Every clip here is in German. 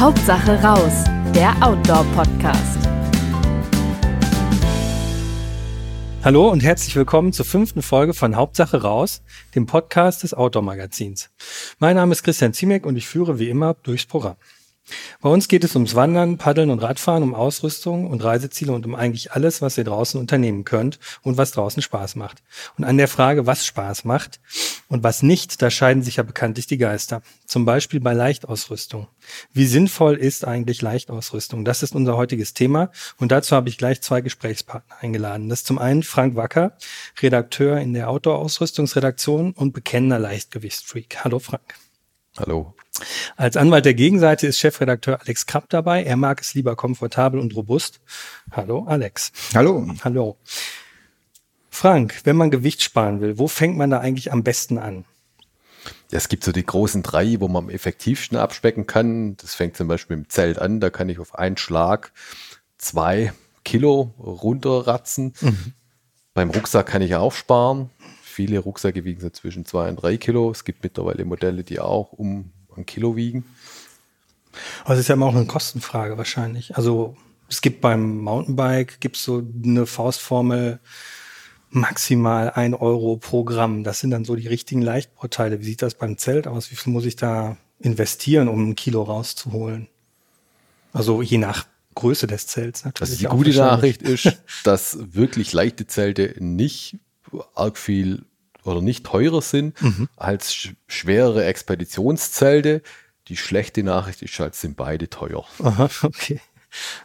Hauptsache raus, der Outdoor-Podcast. Hallo und herzlich willkommen zur fünften Folge von Hauptsache raus, dem Podcast des Outdoor-Magazins. Mein Name ist Christian Ziemek und ich führe wie immer durchs Programm. Bei uns geht es ums Wandern, Paddeln und Radfahren, um Ausrüstung und Reiseziele und um eigentlich alles, was ihr draußen unternehmen könnt und was draußen Spaß macht. Und an der Frage, was Spaß macht und was nicht, da scheiden sich ja bekanntlich die Geister. Zum Beispiel bei Leichtausrüstung. Wie sinnvoll ist eigentlich Leichtausrüstung? Das ist unser heutiges Thema und dazu habe ich gleich zwei Gesprächspartner eingeladen. Das ist zum einen Frank Wacker, Redakteur in der Outdoor-Ausrüstungsredaktion und bekennender Leichtgewichtsfreak. Hallo Frank. Hallo. Als Anwalt der Gegenseite ist Chefredakteur Alex Krapp dabei. Er mag es lieber komfortabel und robust. Hallo, Alex. Hallo. Hallo. Frank, wenn man Gewicht sparen will, wo fängt man da eigentlich am besten an? Ja, es gibt so die großen drei, wo man am effektivsten abspecken kann. Das fängt zum Beispiel im Zelt an. Da kann ich auf einen Schlag zwei Kilo runterratzen. Mhm. Beim Rucksack kann ich auch sparen. Viele Rucksäcke wiegen so zwischen zwei und drei Kilo. Es gibt mittlerweile Modelle, die auch um ein Kilo wiegen. Aber es ist ja immer auch eine Kostenfrage wahrscheinlich. Also es gibt beim Mountainbike gibt so eine Faustformel maximal ein Euro pro Gramm. Das sind dann so die richtigen Leichtbauteile. Wie sieht das beim Zelt aus? Wie viel muss ich da investieren, um ein Kilo rauszuholen? Also je nach Größe des Zelts natürlich. Also die gute Nachricht ist, dass wirklich leichte Zelte nicht arg viel oder nicht teurer sind mhm. als sch schwerere Expeditionszelte. Die schlechte Nachricht ist halt, sind beide teuer. Aha, okay.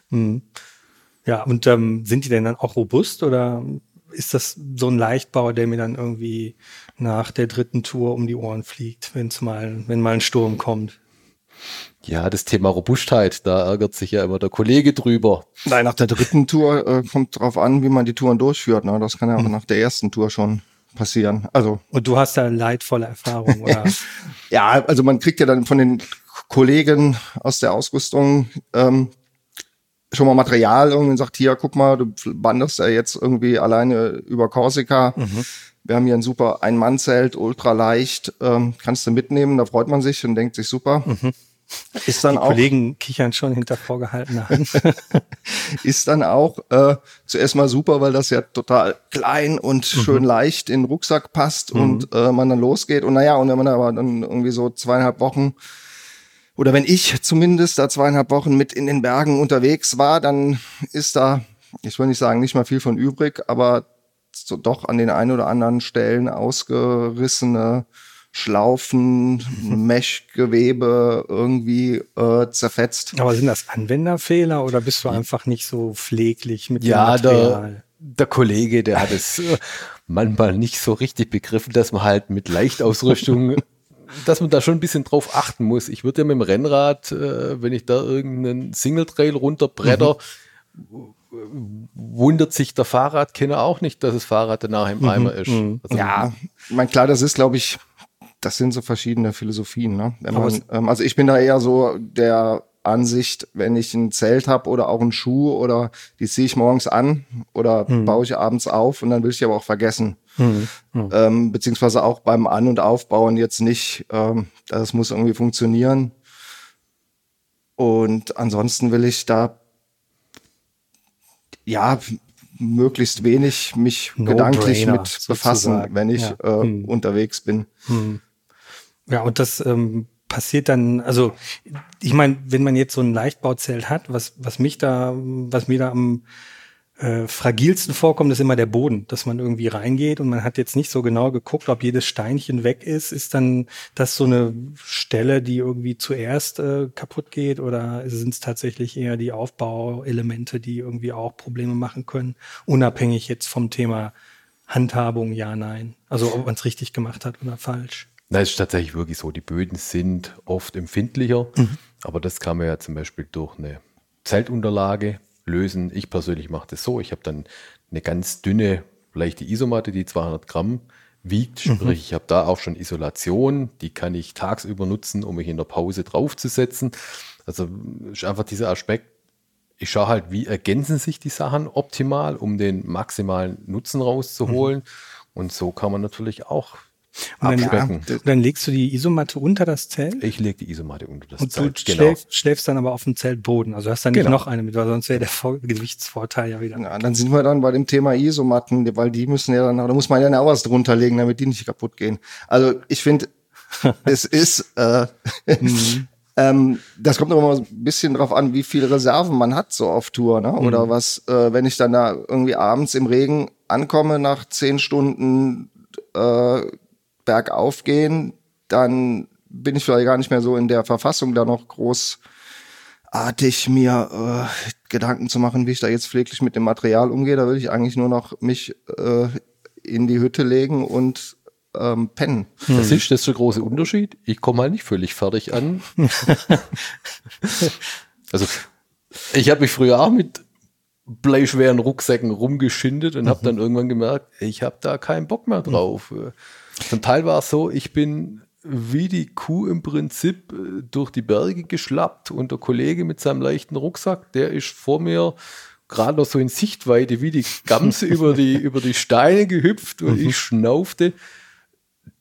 Mhm. Ja, und ähm, sind die denn dann auch robust oder ist das so ein Leichtbau, der mir dann irgendwie nach der dritten Tour um die Ohren fliegt, wenn's mal, wenn mal ein Sturm kommt? Ja, das Thema Robustheit, da ärgert sich ja immer der Kollege drüber. Nein, nach der dritten Tour äh, kommt drauf an, wie man die Touren durchführt. Ne? Das kann ja auch hm. nach der ersten Tour schon passieren. Also und du hast da leidvolle Erfahrungen, oder? ja, also man kriegt ja dann von den Kollegen aus der Ausrüstung ähm, schon mal Material und sagt, hier, guck mal, du wanderst ja jetzt irgendwie alleine über Korsika. Mhm. Wir haben hier ein super Ein-Mann-Zelt, ultra leicht, ähm, kannst du mitnehmen, da freut man sich und denkt sich super. Mhm. Ist dann Die auch, Kollegen kichern schon hinter vorgehaltener Hand. ist dann auch äh, zuerst mal super, weil das ja total klein und mhm. schön leicht in den Rucksack passt mhm. und äh, man dann losgeht. Und naja, und wenn man aber dann irgendwie so zweieinhalb Wochen oder wenn ich zumindest da zweieinhalb Wochen mit in den Bergen unterwegs war, dann ist da, ich will nicht sagen, nicht mal viel von übrig, aber so doch an den ein oder anderen Stellen ausgerissene Schlaufen, Meshgewebe irgendwie äh, zerfetzt. Aber sind das Anwenderfehler oder bist du einfach nicht so pfleglich mit ja, dem Material? Der, der Kollege, der hat es äh, manchmal nicht so richtig begriffen, dass man halt mit Leichtausrüstung dass man da schon ein bisschen drauf achten muss. Ich würde ja mit dem Rennrad, äh, wenn ich da irgendeinen Single Trail runterbretter, mhm. wundert sich der Fahrradkenner auch nicht, dass das Fahrrad danach im mhm. Eimer ist. Mhm. Also, ja, mein klar, das ist, glaube ich, das sind so verschiedene Philosophien. Ne? Man, ähm, also ich bin da eher so der Ansicht, wenn ich ein Zelt habe oder auch einen Schuh oder die ziehe ich morgens an oder hm. baue ich abends auf und dann will ich die aber auch vergessen. Hm. Hm. Ähm, beziehungsweise auch beim An- und Aufbauen jetzt nicht, ähm, das muss irgendwie funktionieren. Und ansonsten will ich da ja möglichst wenig mich no gedanklich mit sozusagen. befassen, wenn ich ja. äh, hm. unterwegs bin. Ja, und das ähm, passiert dann, also ich meine, wenn man jetzt so ein Leichtbauzelt hat, was, was mich da, was mir da am äh, fragilsten vorkommt, ist immer der Boden, dass man irgendwie reingeht und man hat jetzt nicht so genau geguckt, ob jedes Steinchen weg ist. Ist dann das so eine Stelle, die irgendwie zuerst äh, kaputt geht oder sind es tatsächlich eher die Aufbauelemente, die irgendwie auch Probleme machen können, unabhängig jetzt vom Thema Handhabung, ja, nein. Also ob man es richtig gemacht hat oder falsch. Na, es ist tatsächlich wirklich so. Die Böden sind oft empfindlicher, mhm. aber das kann man ja zum Beispiel durch eine Zeltunterlage lösen. Ich persönlich mache das so. Ich habe dann eine ganz dünne, leichte Isomatte, die 200 Gramm wiegt. Mhm. Sprich, ich habe da auch schon Isolation. Die kann ich tagsüber nutzen, um mich in der Pause draufzusetzen. Also ist einfach dieser Aspekt. Ich schaue halt, wie ergänzen sich die Sachen optimal, um den maximalen Nutzen rauszuholen. Mhm. Und so kann man natürlich auch Und dann, und dann legst du die Isomatte unter das Zelt Ich lege die Isomatte unter das und du Zelt. schläfst, schläfst dann aber auf dem Zeltboden. Also hast dann nicht Genau. noch eine mit, weil sonst wäre der Vor Gewichtsvorteil ja wieder. Ja, dann sind wir dann bei dem Thema Isomatten, weil die müssen ja dann, da muss man ja auch was drunter legen, damit die nicht kaputt gehen. Also ich finde, es ist, äh, ähm, das kommt immer mal ein bisschen drauf an, wie viele Reserven man hat so auf Tour, ne? Oder was, äh, wenn ich dann da irgendwie abends im Regen ankomme nach zehn Stunden äh, bergauf gehen, dann bin ich vielleicht gar nicht mehr so in der Verfassung, da noch großartig mir äh, Gedanken zu machen, wie ich da jetzt pfleglich mit dem Material umgehe. Da will ich eigentlich nur noch mich äh, in die Hütte legen und ähm, pennen. Das ist das der große Unterschied. Ich komme halt nicht völlig fertig an. also ich habe mich früher auch mit bleischweren Rucksäcken rumgeschindet und habe dann irgendwann gemerkt, ich habe da keinen Bock mehr drauf. Zum Teil war es so, ich bin wie die Kuh im Prinzip äh, durch die Berge geschlappt und der Kollege mit seinem leichten Rucksack, der ist vor mir gerade noch so in Sichtweite wie die Gamse über die, über die Steine gehüpft und ich schnaufte.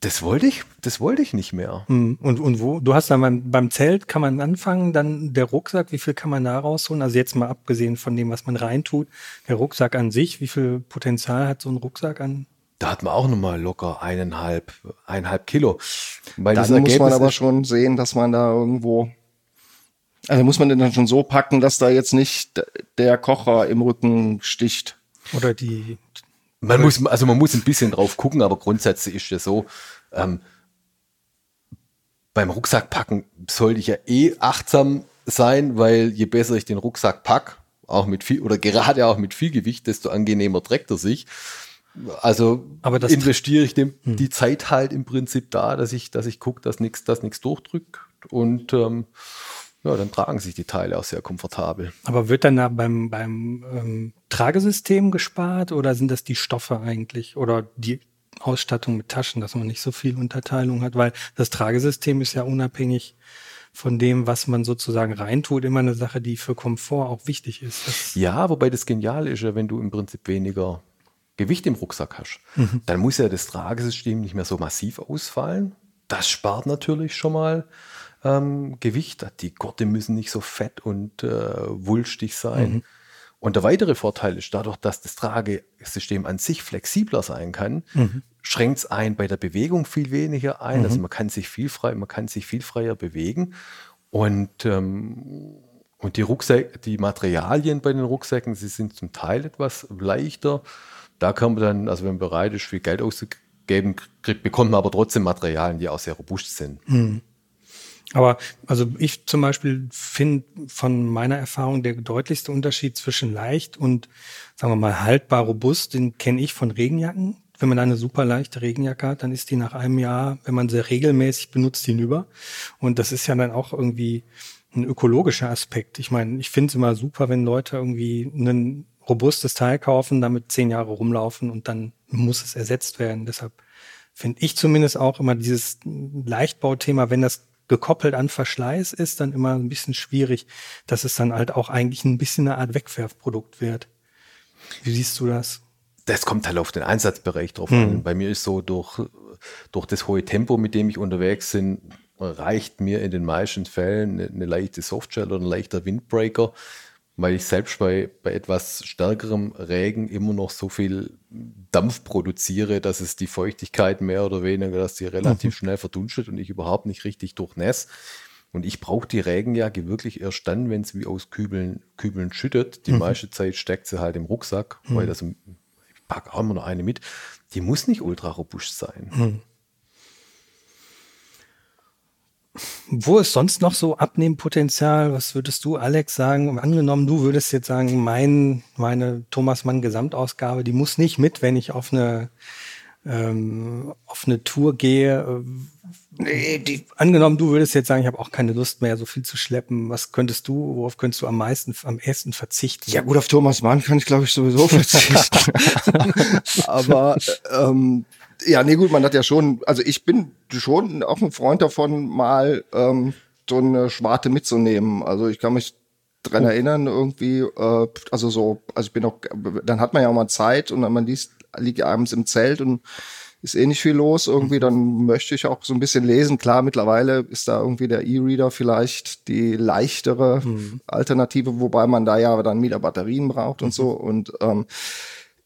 Das wollte ich, das wollte ich nicht mehr. Mhm. Und, und wo? Du hast dann beim, beim Zelt kann man anfangen, dann der Rucksack, wie viel kann man da rausholen? Also jetzt mal abgesehen von dem, was man reintut, der Rucksack an sich, wie viel Potenzial hat so ein Rucksack an? Da hat man auch nochmal locker eineinhalb, eineinhalb Kilo. Weil Dann muss man aber schon sehen, dass man da irgendwo, also muss man den dann schon so packen, dass da jetzt nicht der Kocher im Rücken sticht. Oder die, Man muss, also man muss ein bisschen drauf gucken, aber grundsätzlich ist es so, ähm, beim Rucksackpacken sollte ich ja eh achtsam sein, weil je besser ich den Rucksack pack, auch mit viel, oder gerade auch mit viel Gewicht, desto angenehmer trägt er sich. Also Aber das- investiere ich dem, die Zeit halt im Prinzip da, dass ich, dass ich gucke, dass nichts, dass durchdrückt und ähm, ja, dann tragen sich die Teile auch sehr komfortabel. aber wird dann da beim, beim ähm, Tragesystem gespart oder sind das die Stoffe eigentlich oder die Ausstattung mit Taschen, dass man nicht so viel Unterteilung hat? Weil das Tragesystem ist ja unabhängig von dem, was man sozusagen reintut, immer eine Sache, die für Komfort auch wichtig ist. Das, Ja, wobei das Geniale ist ja, wenn du im Prinzip weniger Gewicht im Rucksack hast, dann muss ja das Tragesystem nicht mehr so massiv ausfallen. Das spart natürlich schon mal ähm, Gewicht. Die Gurte müssen nicht so fett und äh, wulstig sein. Und der weitere Vorteil ist, dadurch, dass das Tragesystem an sich flexibler sein kann, schränkt es ein bei der Bewegung viel weniger ein. Also man kann sich viel frei, man kann sich viel freier bewegen. Und ähm, und die Rucksäcke, die Materialien bei den Rucksäcken, sie sind zum Teil etwas leichter. Da kann man dann, also wenn man bereit ist, viel Geld auszugeben, kriegt, bekommt man aber trotzdem Materialien, die auch sehr robust sind. Aber also ich zum Beispiel finde von meiner Erfahrung der deutlichste Unterschied zwischen leicht und sagen wir mal haltbar robust, den kenne ich von Regenjacken. Wenn man eine super leichte Regenjacke hat, dann ist die nach einem Jahr, wenn man sie regelmäßig benutzt, hinüber. Und das ist ja dann auch irgendwie ein ökologischer Aspekt. Ich meine, ich finde es immer super, wenn Leute irgendwie ein robustes Teil kaufen, damit zehn Jahre rumlaufen und dann muss es ersetzt werden. Deshalb finde ich zumindest auch immer dieses Leichtbauthema, wenn das gekoppelt an Verschleiß ist, dann immer ein bisschen schwierig, dass es dann halt auch eigentlich ein bisschen eine Art Wegwerfprodukt wird. Wie siehst du das? Das kommt halt auf den Einsatzbereich drauf an. Bei mir ist so, durch, durch das hohe Tempo, mit dem ich unterwegs bin, reicht mir in den meisten Fällen eine, eine leichte Softshell oder ein leichter Windbreaker, weil ich selbst bei, bei etwas stärkerem Regen immer noch so viel Dampf produziere, dass es die Feuchtigkeit mehr oder weniger, dass die relativ schnell verdunstet und ich überhaupt nicht richtig durchnäss. Und ich brauche die Regenjacke wirklich erst dann, wenn es wie aus Kübeln, Kübeln schüttet. Die meiste Zeit steckt sie halt im Rucksack, weil das, ich packe auch immer noch eine mit. Die muss nicht ultra robust sein. Wo ist sonst noch so Abnehmpotenzial? Was würdest du, Alex, sagen? Angenommen, du würdest jetzt sagen, mein, meine Thomas Mann Gesamtausgabe, die muss nicht mit, wenn ich auf eine, ähm, auf eine Tour gehe. Nee, die, angenommen, du würdest jetzt sagen, ich habe auch keine Lust mehr, so viel zu schleppen. Was könntest du, worauf könntest du am meisten, am ersten verzichten? Ja gut, auf Thomas Mann kann ich glaube ich sowieso verzichten. Aber ähm, ja, nee gut, man hat ja schon, also ich bin schon auch ein Freund davon, mal ähm, so eine Schwarte mitzunehmen. Also ich kann mich dran erinnern, irgendwie, äh, also so, also ich bin auch, dann hat man ja auch mal Zeit und dann man liest, liegt abends im Zelt und ist eh nicht viel los irgendwie, dann möchte ich auch so ein bisschen lesen. Klar, mittlerweile ist da irgendwie der E-Reader vielleicht die leichtere mhm. Alternative, wobei man da ja dann wieder Batterien braucht und so. Und ähm,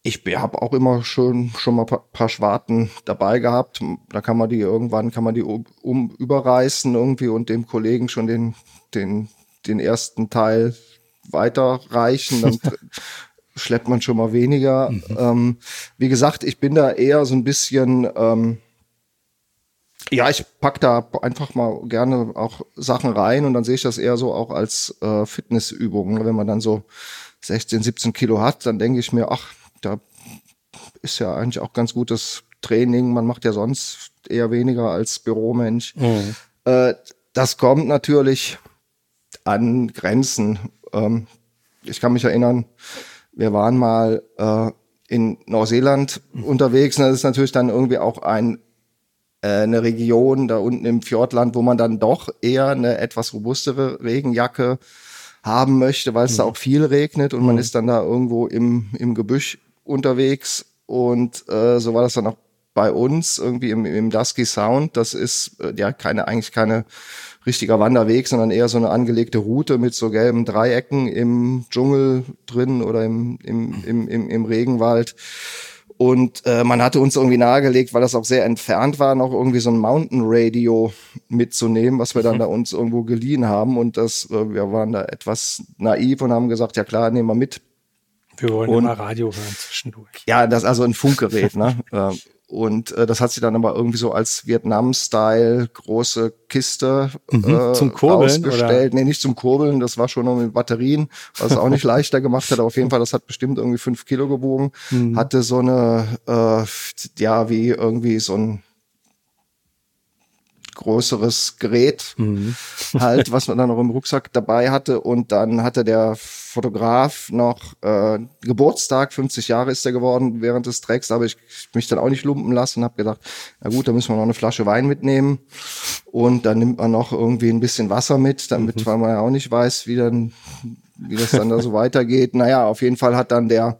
ich habe auch immer schon schon mal paar, paar Schwarten dabei gehabt. Da kann man die irgendwann kann man die um, um überreißen irgendwie und dem Kollegen schon den den den ersten Teil weiterreichen. Dann schleppt man schon mal weniger. Mhm. Ähm, wie gesagt, ich bin da eher so ein bisschen, ähm, ja, ich pack da einfach mal gerne auch Sachen rein und dann sehe ich das eher so auch als äh, Fitnessübung. Ne? Wenn man dann so 16, 17 Kilo hat, dann denke ich mir, ach, da ist ja eigentlich auch ganz gutes Training. Man macht ja sonst eher weniger als Büromensch. Mhm. Äh, das kommt natürlich an Grenzen. Ähm, ich kann mich erinnern, wir waren mal äh, in Neuseeland unterwegs und das ist natürlich dann irgendwie auch ein äh, eine Region da unten im Fjordland, wo man dann doch eher eine etwas robustere Regenjacke haben möchte, weil es mhm. da auch viel regnet und mhm. man ist dann da irgendwo im, im Gebüsch unterwegs und äh, so war das dann auch bei uns irgendwie im, im Dusky Sound. Das ist äh, ja keine eigentlich keine richtiger Wanderweg, sondern eher so eine angelegte Route mit so gelben Dreiecken im Dschungel drin oder im, im, im, im, im Regenwald. Und äh, man hatte uns irgendwie nahegelegt, weil das auch sehr entfernt war, noch irgendwie so ein Mountain Radio mitzunehmen, was wir dann mhm. da uns irgendwo geliehen haben. Und das, äh, wir waren da etwas naiv und haben gesagt, ja klar, nehmen wir mit. Wir wollen und, immer Radio hören zwischendurch. Ja, das ist also ein Funkgerät, ne? Äh, und äh, das hat sie dann aber irgendwie so als Vietnam-Style große Kiste mhm, äh, zum Kurbeln ausgestellt. Nee, nicht zum Kurbeln, das war schon noch mit Batterien, was es auch nicht leichter gemacht hat. Aber auf jeden Fall, das hat bestimmt irgendwie fünf Kilo gewogen. Mhm. Hatte so eine, äh, ja, wie irgendwie so ein größeres Gerät mhm. halt, was man dann noch im Rucksack dabei hatte. Und dann hatte der Fotograf noch äh, Geburtstag, 50 Jahre ist er geworden während des Tracks, aber ich mich dann auch nicht lumpen lassen und habe gedacht, na gut, da müssen wir noch eine Flasche Wein mitnehmen und dann nimmt man noch irgendwie ein bisschen Wasser mit, damit mhm. weil man ja auch nicht weiß, wie dann wie das dann da so weitergeht. Naja, auf jeden Fall hat dann der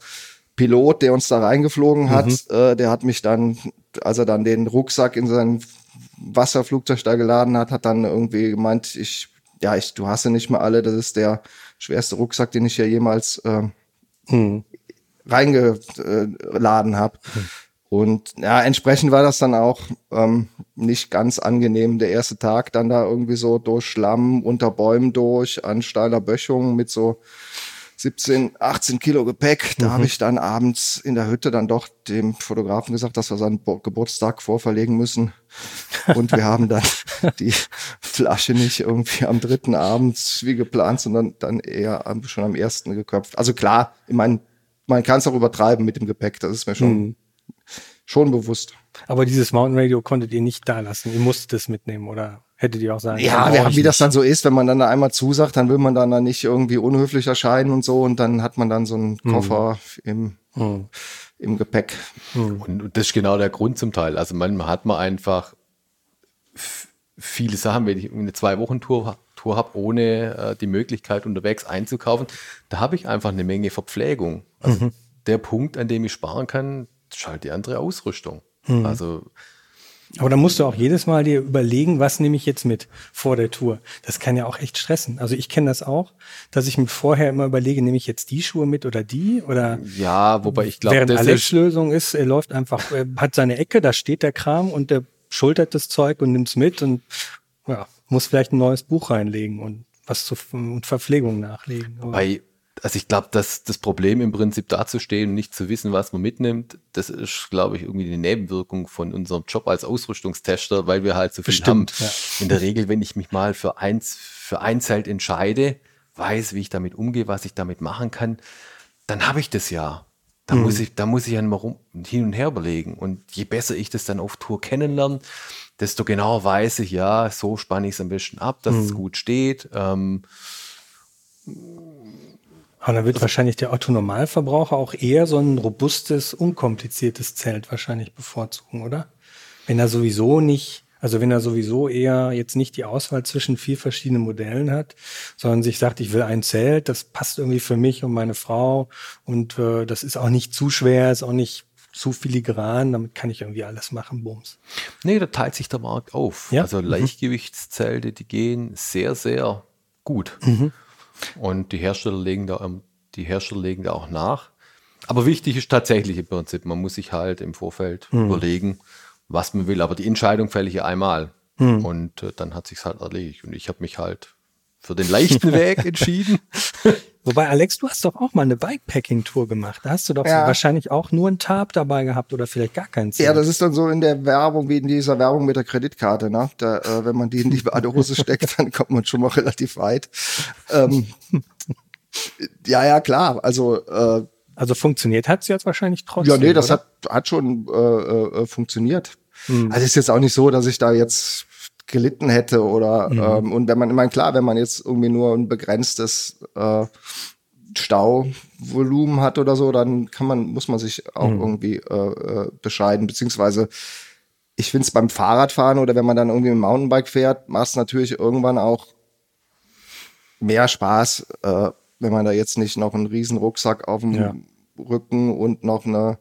Pilot, der uns da reingeflogen hat, mhm. äh, der hat mich dann, als er dann den Rucksack in sein Wasserflugzeug da geladen hat, hat dann irgendwie gemeint, ich, ja, ich, du hasse nicht mehr alle, das ist der schwerste Rucksack, den ich ja jemals äh, hm. reingeladen habe. Hm. Und ja, entsprechend war das dann auch ähm, nicht ganz angenehm. Der erste Tag dann da irgendwie so durch Schlamm, unter Bäumen durch, an steiler Böschung mit so 17, 18 Kilo Gepäck. Da mhm. habe ich dann abends in der Hütte dann doch dem Fotografen gesagt, dass wir seinen Bo Geburtstag vorverlegen müssen. Und wir haben dann die Flasche nicht irgendwie am dritten Abend wie geplant, sondern dann eher schon am ersten geköpft. Also klar, ich meine, man kann es auch übertreiben mit dem Gepäck, das ist mir schon, mhm. schon bewusst. Aber dieses Mountain Radio konntet ihr nicht da lassen. Ihr musstet es mitnehmen, oder? Hättet ihr auch sagen Ja, wir, wie das dann so ist, wenn man dann da einmal zusagt, dann will man dann, dann nicht irgendwie unhöflich erscheinen und so und dann hat man dann so einen mhm. Koffer mhm. im, mhm. im Gepäck. Mhm. Und das ist genau der Grund zum Teil. Also manchmal hat man einfach viele Sachen, wenn ich eine Zwei-Wochen-Tour Tour habe, ohne äh, die Möglichkeit unterwegs einzukaufen, da habe ich einfach eine Menge Verpflegung. Also mhm. der Punkt, an dem ich sparen kann, ist halt die andere Ausrüstung. Mhm. Also aber dann musst du auch jedes Mal dir überlegen, was nehme ich jetzt mit vor der Tour. Das kann ja auch echt stressen. Also ich kenne das auch, dass ich mir vorher immer überlege, nehme ich jetzt die Schuhe mit oder die oder ja, wobei ich glaube, während Alex Lösung ist, er läuft einfach, er hat seine Ecke, da steht der Kram und der schultert das Zeug und nimmt's mit und ja, muss vielleicht ein neues Buch reinlegen und was zur Verpflegung nachlegen. Wobei also ich glaube, dass das Problem im Prinzip dazustehen und nicht zu wissen, was man mitnimmt, das ist, glaube ich, irgendwie die Nebenwirkung von unserem Job als Ausrüstungstester, weil wir halt so viel Bestimmt, haben. Ja. In der Regel, wenn ich mich mal für eins, für ein Zelt entscheide, weiß, wie ich damit umgehe, was ich damit machen kann, dann habe ich das ja. Da mhm. muss ich, da muss ich ja mal rum, hin und her überlegen. Und je besser ich das dann auf Tour kennenlerne, desto genauer weiß ich, ja, so spanne ich es am besten ab, dass mhm. es gut steht. Ähm, aber dann wird also, wahrscheinlich der Autonormalverbraucher auch eher so ein robustes, unkompliziertes Zelt wahrscheinlich bevorzugen, oder? Wenn er sowieso nicht, also wenn er sowieso eher jetzt nicht die Auswahl zwischen vier verschiedenen Modellen hat, sondern sich sagt, ich will ein Zelt, das passt irgendwie für mich und meine Frau und äh, das ist auch nicht zu schwer, ist auch nicht zu filigran, damit kann ich irgendwie alles machen, Bums. Nee, da teilt sich der Markt auf. Ja? Also Leichtgewichtszelte, die gehen sehr, sehr gut. Und die Hersteller legen da, ähm, die Hersteller legen da auch nach. Aber wichtig ist tatsächlich im Prinzip, man muss sich halt im Vorfeld überlegen, was man will. Aber die Entscheidung fälle ich ja einmal. Und äh, dann hat sich's halt erledigt. Und ich habe mich halt für den leichten Weg entschieden. Wobei, Alex, du hast doch auch mal eine Bikepacking-Tour gemacht. Da hast du doch Ja. wahrscheinlich auch nur ein Tarp dabei gehabt oder vielleicht gar keinen Zelt. Ja, das ist dann so in der Werbung, wie in dieser Werbung mit der Kreditkarte, ne? Da, äh, wenn man die in die Badehose steckt, dann kommt man schon mal relativ weit. Ähm, ja, ja, klar. Also äh, also funktioniert hat es jetzt wahrscheinlich trotzdem. ja, nee, das oder? hat, hat schon äh, äh, funktioniert. Also ist jetzt auch nicht so, dass ich da jetzt gelitten hätte oder ähm, und wenn man, ich meine, klar, wenn man jetzt irgendwie nur ein begrenztes äh, Stauvolumen hat oder so, dann kann man, muss man sich auch irgendwie äh, äh, bescheiden, beziehungsweise ich finde es beim Fahrradfahren oder wenn man dann irgendwie mit dem Mountainbike fährt, macht es natürlich irgendwann auch mehr Spaß, äh, wenn man da jetzt nicht noch einen riesen Rucksack auf dem Ja. Rücken und noch eine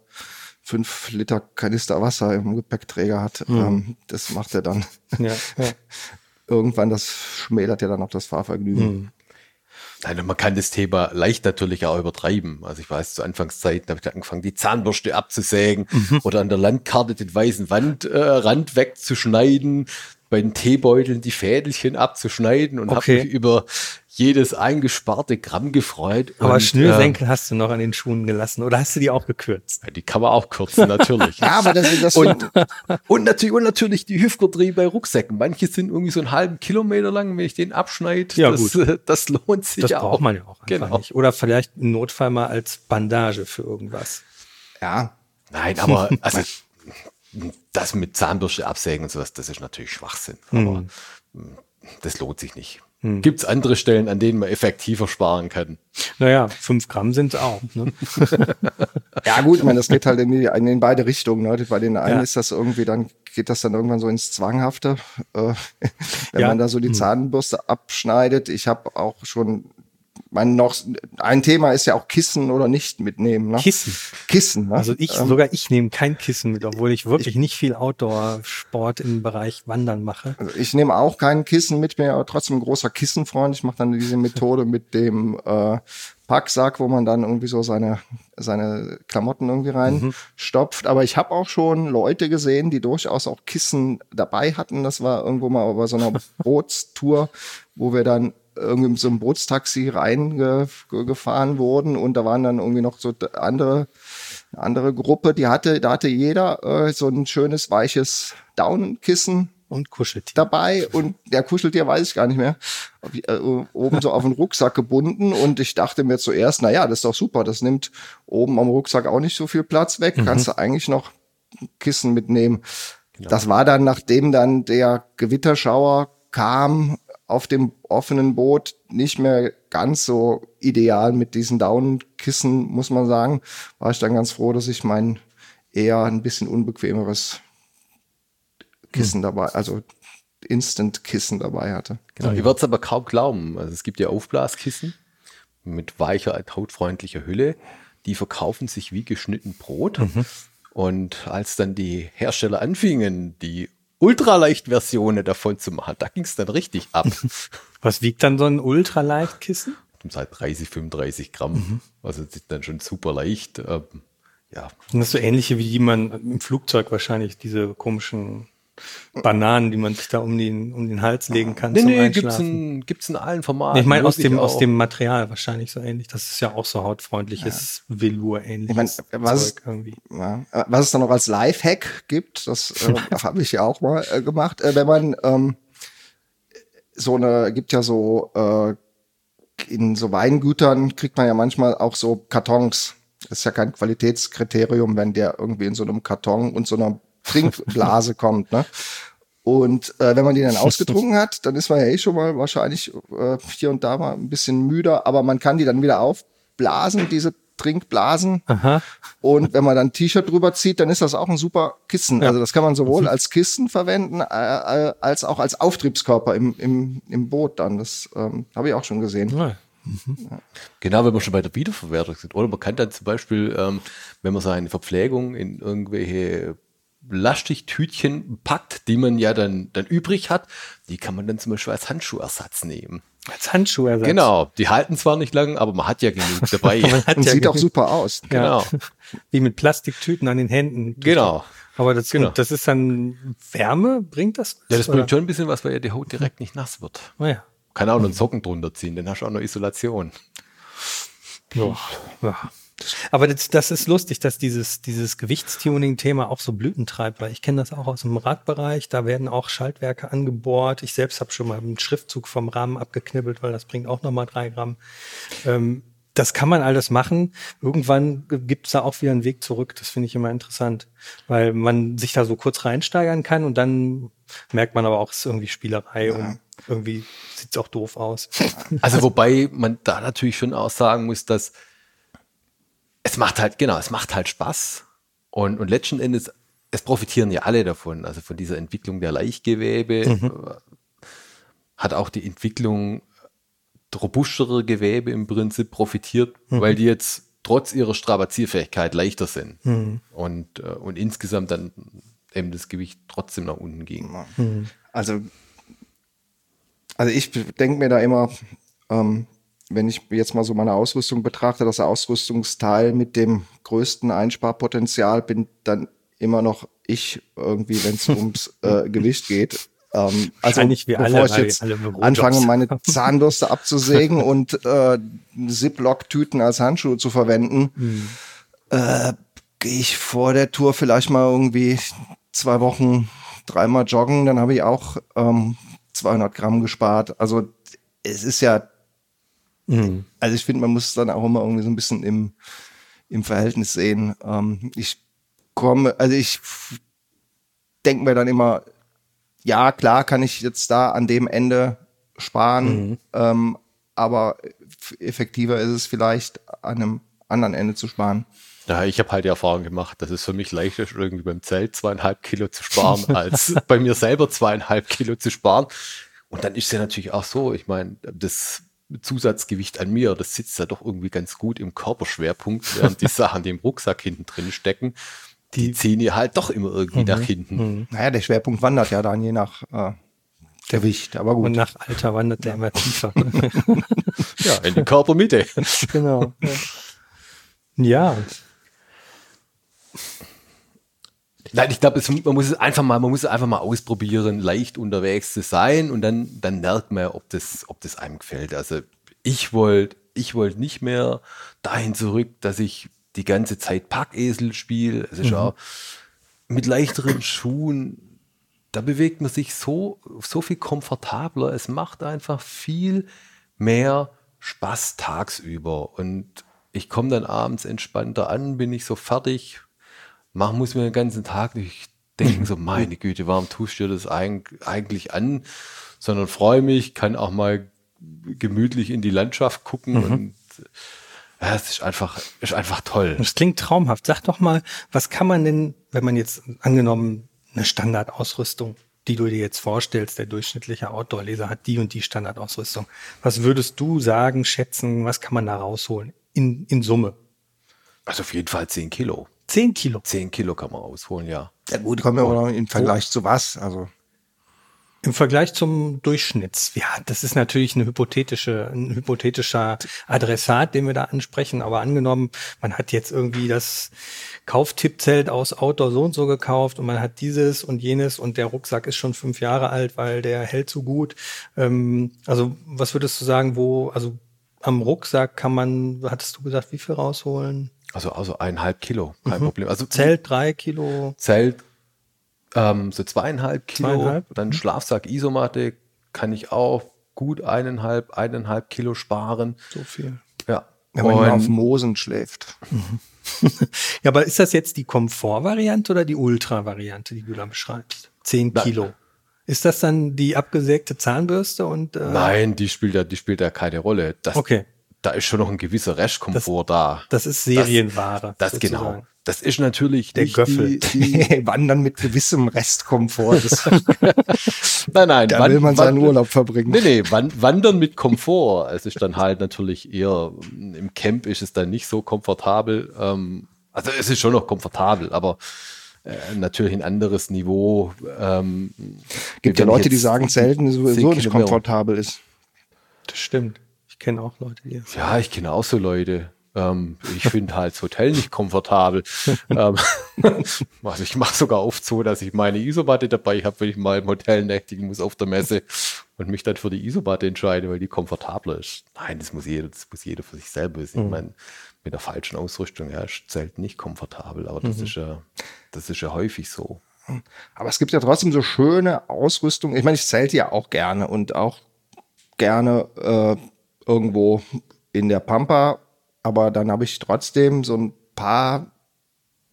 5 Liter Kanister Wasser im Gepäckträger hat. Ähm, das macht er dann Ja, ja. irgendwann, das schmälert ja dann auch das Fahrvergnügen. Nein, und man kann das Thema leicht natürlich auch übertreiben. Also ich weiß, zu Anfangszeiten habe ich angefangen, die Zahnbürste abzusägen oder an der Landkarte den weißen Wand, äh, Rand wegzuschneiden, bei den Teebeuteln die Fädelchen abzuschneiden und Okay. habe mich über jedes eingesparte Gramm gefreut. Aber und, Schnürsenkel hast du noch an den Schuhen gelassen oder hast du die auch gekürzt? Äh, die kann man auch kürzen, natürlich. Ja, aber das, das Und, und, natürlich, und natürlich die Hüftgurtdreh bei Rucksäcken. Manche sind irgendwie so einen halben Kilometer lang, wenn ich den abschneide. Ja, das, gut. äh, das lohnt sich Das ja braucht auch. man ja auch einfach Genau. nicht. Oder vielleicht im Notfall mal als Bandage für irgendwas. ja, Nein, aber also das mit Zahnbürste absägen und sowas, das ist natürlich Schwachsinn. Aber mh, das lohnt sich nicht. Gibt es andere Stellen, an denen man effektiver sparen kann? Naja, fünf Gramm sind es auch. Ne? Ja, gut, ich meine, das geht halt in, die, in beide Richtungen. Ne? Bei den einen Ja. ist das irgendwie, dann geht das dann irgendwann so ins Zwanghafte, äh, wenn Ja. man da so die Zahnbürste abschneidet. Ich habe auch schon, mein noch, ein Thema ist ja auch Kissen oder nicht mitnehmen. Ne? Kissen. Kissen, ne? Also ich, sogar ich nehme kein Kissen mit, obwohl ich wirklich nicht viel Outdoor-Sport im Bereich Wandern mache. Also ich nehme auch kein Kissen mit mir, aber trotzdem ein großer Kissenfreund. Ich mache dann diese Methode mit dem äh, Packsack, wo man dann irgendwie so seine, seine Klamotten irgendwie reinstopft. Aber ich habe auch schon Leute gesehen, die durchaus auch Kissen dabei hatten. Das war irgendwo mal bei so einer Bootstour, wo wir dann irgendwie mit so einem Bootstaxi reingefahren wurden und da waren dann irgendwie noch so andere eine andere Gruppe, die hatte, da hatte jeder äh, so ein schönes weiches Daunenkissen Und Kuscheltier. dabei und der Kuscheltier weiß ich gar nicht mehr. Äh, oben so auf den Rucksack gebunden und ich dachte mir zuerst, na ja, das ist doch super, das nimmt oben am Rucksack auch nicht so viel Platz weg, kannst du eigentlich noch Kissen mitnehmen. Das war dann, nachdem dann der Gewitterschauer kam, auf dem offenen Boot nicht mehr ganz so ideal mit diesen Daunenkissen, muss man sagen. War ich dann ganz froh, dass ich mein eher ein bisschen unbequemeres Kissen dabei, also Instant-Kissen dabei hatte. Genau. Ihr werdet es aber kaum glauben. Also es gibt ja Aufblaskissen mit weicher, hautfreundlicher Hülle. Die verkaufen sich wie geschnitten Brot. Und als dann die Hersteller anfingen, die Ultraleicht-Versionen davon zu machen, da ging es dann richtig ab. Was wiegt dann so ein Ultraleichtkissen? um seit 30, 35 Gramm. Also das ist dann schon super leicht. Ähm, ja, Sind das so ähnliche, wie die man im Flugzeug wahrscheinlich, diese komischen Bananen, die man sich da um den, um den Hals legen kann nee, zum nee, gibt's Einschlafen? in, gibt's in allen Formaten. Nee, ich meine aus dem, aus dem Material wahrscheinlich so ähnlich. Das ist ja auch so hautfreundliches Velour-ähnliches Ich mein, was- Zeug irgendwie. Ja, äh, was es dann noch als Lifehack gibt, das äh, habe ich ja auch mal äh, gemacht, äh, wenn man ähm, so eine, gibt ja so äh, in so Weingütern kriegt man ja manchmal auch so Kartons. Das ist ja kein Qualitätskriterium, wenn der irgendwie in so einem Karton und so einer Trinkblase kommt. Ne? Und äh, wenn man die dann ausgetrunken hat, dann ist man ja eh schon mal wahrscheinlich äh, hier und da mal ein bisschen müder, aber man kann die dann wieder aufblasen, diese Trinkblasen. Aha. Und wenn man dann ein T-Shirt drüber zieht, dann ist das auch ein super Kissen. Also das kann man sowohl als Kissen verwenden, äh, äh, als auch als Auftriebskörper im, im, im Boot dann. Das ähm, habe ich auch schon gesehen. Ja, Genau, wenn wir schon bei der Wiederverwertung sind. Oder man kann dann zum Beispiel, ähm, wenn man seine Verpflegung in irgendwelche Lastigtütchen packt, die man ja dann, dann übrig hat, die kann man dann zum Beispiel als Handschuhersatz nehmen. Als Handschuhersatz. Genau, die halten zwar nicht lang, aber man hat ja genug dabei. Man hat Und ja sieht auch genug- super aus. genau, Wie mit Plastiktüten an den Händen. genau. Aber das, Genau. das ist dann Wärme, bringt das? Ja, das Oder? bringt schon ein bisschen was, weil ja die Haut direkt nicht nass wird. Naja. Kann auch einen Socken drunter ziehen, dann hast du auch noch Isolation. Ja. ja. Aber das, das ist lustig, dass dieses, dieses Gewichtstuning-Thema auch so Blüten treibt, weil ich kenne das auch aus dem Radbereich. Da werden auch Schaltwerke angebohrt. Ich selbst habe schon mal einen Schriftzug vom Rahmen abgeknibbelt, weil das bringt auch nochmal drei Gramm. Ähm, das kann man alles machen. Irgendwann gibt es da auch wieder einen Weg zurück. Das finde ich immer interessant, weil man sich da so kurz reinsteigern kann und dann merkt man aber auch, es ist irgendwie Spielerei und irgendwie sieht es auch doof aus. Also wobei man da natürlich schon auch sagen muss, dass es macht halt, genau, es macht halt Spaß. Und, und letzten Endes, es profitieren ja alle davon. Also von dieser Entwicklung der Leichtgewebe äh, hat auch die Entwicklung robustere Gewebe im Prinzip profitiert, weil die jetzt trotz ihrer Strapazierfähigkeit leichter sind. Und, äh, und insgesamt dann eben das Gewicht trotzdem nach unten ging. Also, also ich denke mir da immer, ähm, wenn ich jetzt mal so meine Ausrüstung betrachte, das Ausrüstungsteil mit dem größten Einsparpotenzial bin dann immer noch ich irgendwie, wenn es ums äh, Gewicht geht. Ähm, also wir alle, bevor ich jetzt anfange, meine Zahnbürste abzusägen und äh, Ziploc-Tüten als Handschuhe zu verwenden, äh, gehe ich vor der Tour vielleicht mal irgendwie zwei Wochen dreimal joggen, dann habe ich auch ähm, 200 Gramm gespart. Also es ist ja, also ich finde, man muss es dann auch immer irgendwie so ein bisschen im, im Verhältnis sehen. Ähm, ich komme, also ich denke mir dann immer, ja, klar kann ich jetzt da an dem Ende sparen, ähm, aber effektiver ist es vielleicht an einem anderen Ende zu sparen. Ja, ich habe halt die Erfahrung gemacht, dass es für mich leichter ist, irgendwie beim Zelt zweieinhalb Kilo zu sparen, als bei mir selber zweieinhalb Kilo zu sparen. Und dann ist es ja natürlich auch so, ich meine, das Zusatzgewicht an mir, das sitzt ja doch irgendwie ganz gut im Körperschwerpunkt, während die Sachen, die im Rucksack hinten drin stecken, die ziehen ja halt doch immer irgendwie nach hinten. Naja, der Schwerpunkt wandert ja dann je nach äh, Gewicht, aber gut. Und nach Alter wandert der immer tiefer. Ja, in die Körpermitte. genau. Ja. Nein, ich glaube, man muss es einfach mal, man muss es einfach mal ausprobieren, leicht unterwegs zu sein und dann, dann merkt man, ob das, ob das einem gefällt. Also ich wollte, ich wollte nicht mehr dahin zurück, dass ich die ganze Zeit Packesel spiele. Es ist auch mit leichteren Schuhen, da bewegt man sich so, so viel komfortabler. Es macht einfach viel mehr Spaß tagsüber. Und ich komme dann abends entspannter an, bin ich so fertig, mach, muss mir den ganzen Tag nicht denken, so meine Güte, warum tust du dir das eig- eigentlich an? Sondern freue mich, kann auch mal gemütlich in die Landschaft gucken und ja, es ist einfach, ist einfach toll. Das klingt traumhaft. Sag doch mal, was kann man denn, wenn man jetzt angenommen eine Standardausrüstung, die du dir jetzt vorstellst, der durchschnittliche Outdoor-Leser hat die und die Standardausrüstung. Was würdest du sagen, schätzen, was kann man da rausholen in, in Summe? Also auf jeden Fall 10 Kilo. Zehn Kilo. 10 Kilo kann man rausholen, ja. Ja gut, kommen wir aber noch im Vergleich zu was? Also Im Vergleich zum Durchschnitts. Ja, das ist natürlich eine hypothetische, ein hypothetischer Adressat, den wir da ansprechen. Aber angenommen, man hat jetzt irgendwie das Kauftippzelt aus Outdoor so und so gekauft und man hat dieses und jenes und der Rucksack ist schon fünf Jahre alt, weil der hält so gut. Ähm, also was würdest du sagen, wo, also am Rucksack kann man, hattest du gesagt, wie viel rausholen? Also, also eineinhalb Kilo, kein Problem. Also Zelt drei Kilo. Zelt ähm, so zweieinhalb Kilo, Zweieinhalb, dann Schlafsack Isomatte kann ich auch gut eineinhalb, eineinhalb Kilo sparen. So viel. Ja. wenn man auf Moosen schläft. Ja, aber ist das jetzt die Komfortvariante oder die Ultra-Variante, die du da beschreibst? Zehn Kilo. Ist das dann die abgesägte Zahnbürste und äh, nein, die spielt ja, die spielt ja keine Rolle. Das, Okay. Da ist schon noch ein gewisser Restkomfort da. das ist Serienware. Das sozusagen. genau. das ist natürlich Der Göffel. Die, die, Wandern mit gewissem Restkomfort. Das, nein, nein. da will man seinen Urlaub verbringen. Nee, nee, wan wandern mit Komfort. Es ist dann halt natürlich eher, im Camp ist es dann nicht so komfortabel. Ähm, also es ist schon noch komfortabel, aber äh, natürlich ein anderes Niveau. Ähm, gibt ja Leute, die sagen, Zelten sowieso 10 nicht komfortabel ist. Das stimmt. Ich kenne auch Leute, die. Ja, ich kenne auch so Leute. Ähm, ich finde halt das Hotel nicht komfortabel. ähm, also ich mache sogar oft so, dass ich meine Isomatte dabei habe, wenn ich mal im Hotel nächtigen muss auf der Messe und mich dann für die Isomatte entscheide, weil die komfortabler ist. Nein, das muss jeder, das muss jeder für sich selber wissen. Ich meine, mit der falschen Ausrüstung, ja, ist Zelt nicht komfortabel, aber das ist ja, das ist ja häufig so. Aber es gibt ja trotzdem so schöne Ausrüstung. Ich meine, ich zelte ja auch gerne und auch gerne äh, irgendwo in der Pampa. Aber dann habe ich trotzdem so ein paar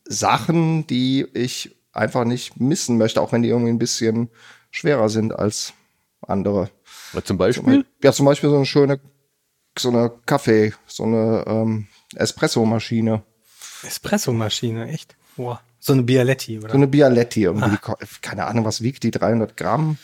Sachen, die ich einfach nicht missen möchte, auch wenn die irgendwie ein bisschen schwerer sind als andere. Zum Beispiel, Ja, zum Beispiel so eine schöne, so eine Kaffee, so eine ähm, Espresso-Maschine. Espressomaschine, echt? Boah. So eine Bialetti, oder? So eine Bialetti irgendwie. Ko- keine Ahnung, was wiegt die? 300 Gramm?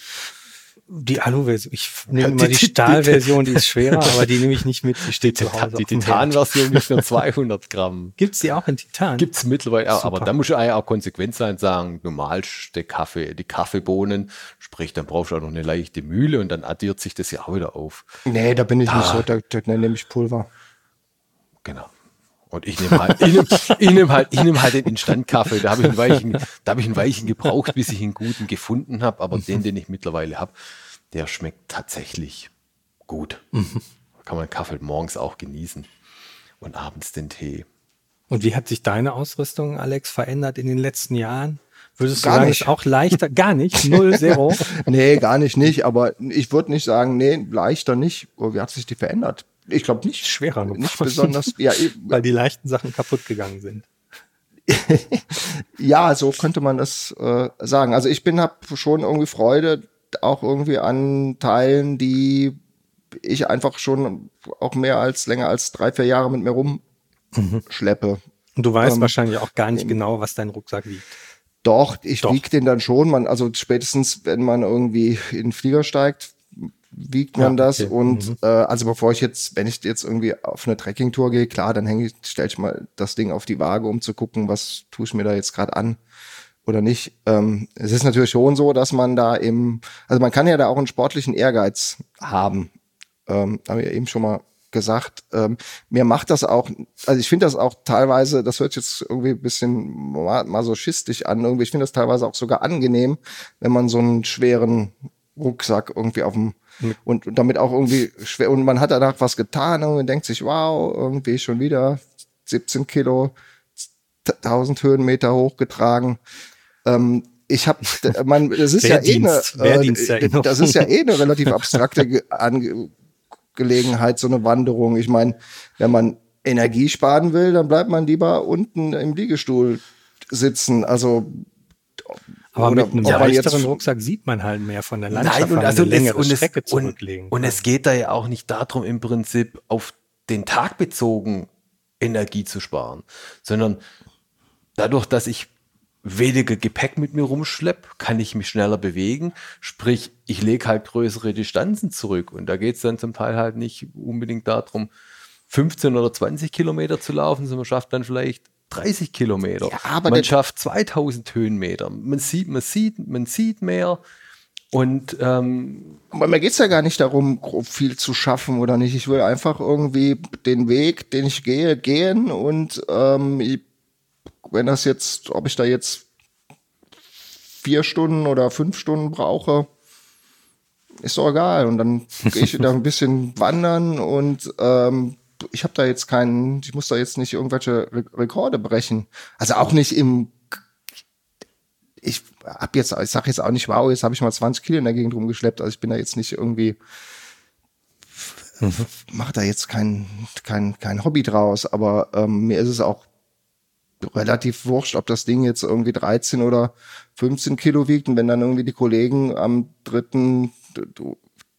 Die Alu-Version. Ich nehme immer die die- Stahlversion, die ist schwerer, aber die nehme ich nicht mit. Die steht zu Hause. die. Titan-Version ist nur 200 Gramm. Gibt's die auch in Titan? Gibt es mittlerweile, auch, aber Super. da muss ich eigentlich auch konsequent sein, sagen, normal der Kaffee, die Kaffeebohnen, sprich, dann brauchst du auch noch eine leichte Mühle und dann addiert sich das ja auch wieder auf. Nee, da bin ich nicht Ah. so, da, da nehme ich Pulver. Genau. Und ich nehme halt, ich nehme, ich nehme halt, ich nehme halt den Instant-Kaffee. Da habe ich einen weichen, da habe ich einen weichen gebraucht, bis ich einen guten gefunden habe. Aber den, den ich mittlerweile habe, der schmeckt tatsächlich gut. Da kann man Kaffee morgens auch genießen und abends den Tee. Und wie hat sich deine Ausrüstung, Alex, verändert in den letzten Jahren? Würdest du Gar sagen, nicht. ist auch leichter? Gar nicht? Null, zero? Nee, gar nicht, nicht. Aber ich würde nicht sagen, nee, leichter nicht. Oh, wie hat sich die verändert? Ich glaube nicht. Schwerer geworden. Nicht besonders. Ja, Weil die leichten Sachen kaputt gegangen sind. ja, so könnte man das äh, sagen. Also ich bin hab schon irgendwie Freude auch irgendwie an Teilen, die ich einfach schon auch mehr als länger als drei, vier Jahre mit mir rumschleppe. Und du weißt Ähm, wahrscheinlich auch gar nicht genau, was dein Rucksack wiegt. Doch, ich Doch. wieg den dann schon. Man, also spätestens, wenn man irgendwie in den Flieger steigt, wiegt man Ja, das. okay. Und äh, also bevor ich jetzt, wenn ich jetzt irgendwie auf eine Trekkingtour gehe, klar, dann hänge ich, stelle ich mal das Ding auf die Waage, um zu gucken, was tue ich mir da jetzt gerade an oder nicht. Ähm, es ist natürlich schon so, dass man da im, also man kann ja da auch einen sportlichen Ehrgeiz haben. Ähm, haben wir eben schon mal gesagt. Ähm, mir macht das auch, also ich finde das auch teilweise, das hört jetzt irgendwie ein bisschen ma- masochistisch an, irgendwie, ich finde das teilweise auch sogar angenehm, wenn man so einen schweren Rucksack irgendwie auf dem und, und damit auch irgendwie schwer und man hat danach was getan und denkt sich, wow, irgendwie schon wieder 17 Kilo, 1000 Höhenmeter hochgetragen. Ähm, ich habe, man, das ist ja eh eine, Wehrdienst, Wehrdiensterinnerung. das ist ja eh eine relativ abstrakte Ge Angelegenheit, so eine Wanderung. Ich meine, wenn man Energie sparen will, dann bleibt man lieber unten im Liegestuhl sitzen. Also Aber Oder mit einem leichteren Rucksack sieht man halt mehr von der Landschaft, Nein, und also eine längere es, und, Strecke es, und, zurücklegen. und es geht da ja auch nicht darum, im Prinzip auf den Tag bezogen Energie zu sparen, sondern dadurch, dass ich weniger Gepäck mit mir rumschlepp, kann ich mich schneller bewegen. Sprich, ich lege halt größere Distanzen zurück. Und da geht es dann zum Teil halt nicht unbedingt darum, 15 oder 20 Kilometer zu laufen, sondern man schafft dann vielleicht 30 Kilometer. Ja, aber man schafft 2000 Höhenmeter. Man sieht, man sieht, man sieht mehr. Und ähm, Aber mir geht's ja gar nicht darum, viel zu schaffen oder nicht. Ich will einfach irgendwie den Weg, den ich gehe, gehen und ähm, ich, wenn das jetzt, ob ich da jetzt vier Stunden oder fünf Stunden brauche, ist doch egal. Und dann gehe ich da ein bisschen wandern und ähm, ich habe da jetzt keinen, ich muss da jetzt nicht irgendwelche Re Rekorde brechen. Also auch nicht im ich hab jetzt, ich sag jetzt auch nicht, wow, jetzt habe ich mal 20 Kilo in der Gegend rumgeschleppt. Also ich bin da jetzt nicht irgendwie, mache da jetzt kein, kein, kein Hobby draus, aber ähm, mir ist es auch relativ wurscht, ob das Ding jetzt irgendwie 13 oder 15 Kilo wiegt und wenn dann irgendwie die Kollegen am dritten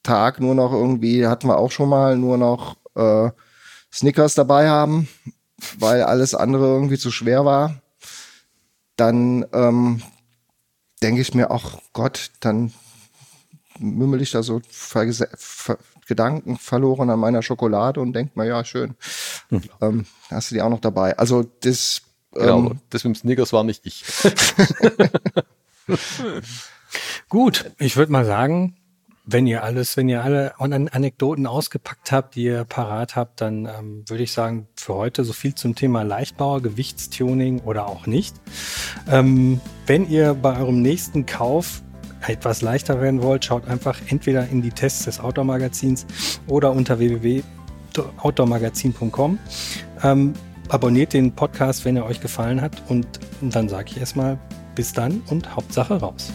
Tag nur noch irgendwie, hatten wir auch schon mal, nur noch äh, Snickers dabei haben, weil alles andere irgendwie zu schwer war dann ähm, denke ich mir, ach Gott, dann mümmel ich da so vergese- ver Gedanken verloren an meiner Schokolade und denke mir, ja, schön. Ähm, hast du die auch noch dabei? Also das Genau, ähm, das mit dem Snickers war nicht ich. Gut, ich würde mal sagen, wenn ihr alles, wenn ihr alle An Anekdoten ausgepackt habt, die ihr parat habt, dann ähm, würde ich sagen, für heute so viel zum Thema Leichtbauer, Gewichtstuning oder auch nicht. Ähm, wenn ihr bei eurem nächsten Kauf etwas leichter werden wollt, schaut einfach entweder in die Tests des Outdoor-Magazins oder unter www.outdoormagazin.com. Ähm, abonniert den Podcast, wenn er euch gefallen hat und dann sage ich erstmal bis dann und Hauptsache raus.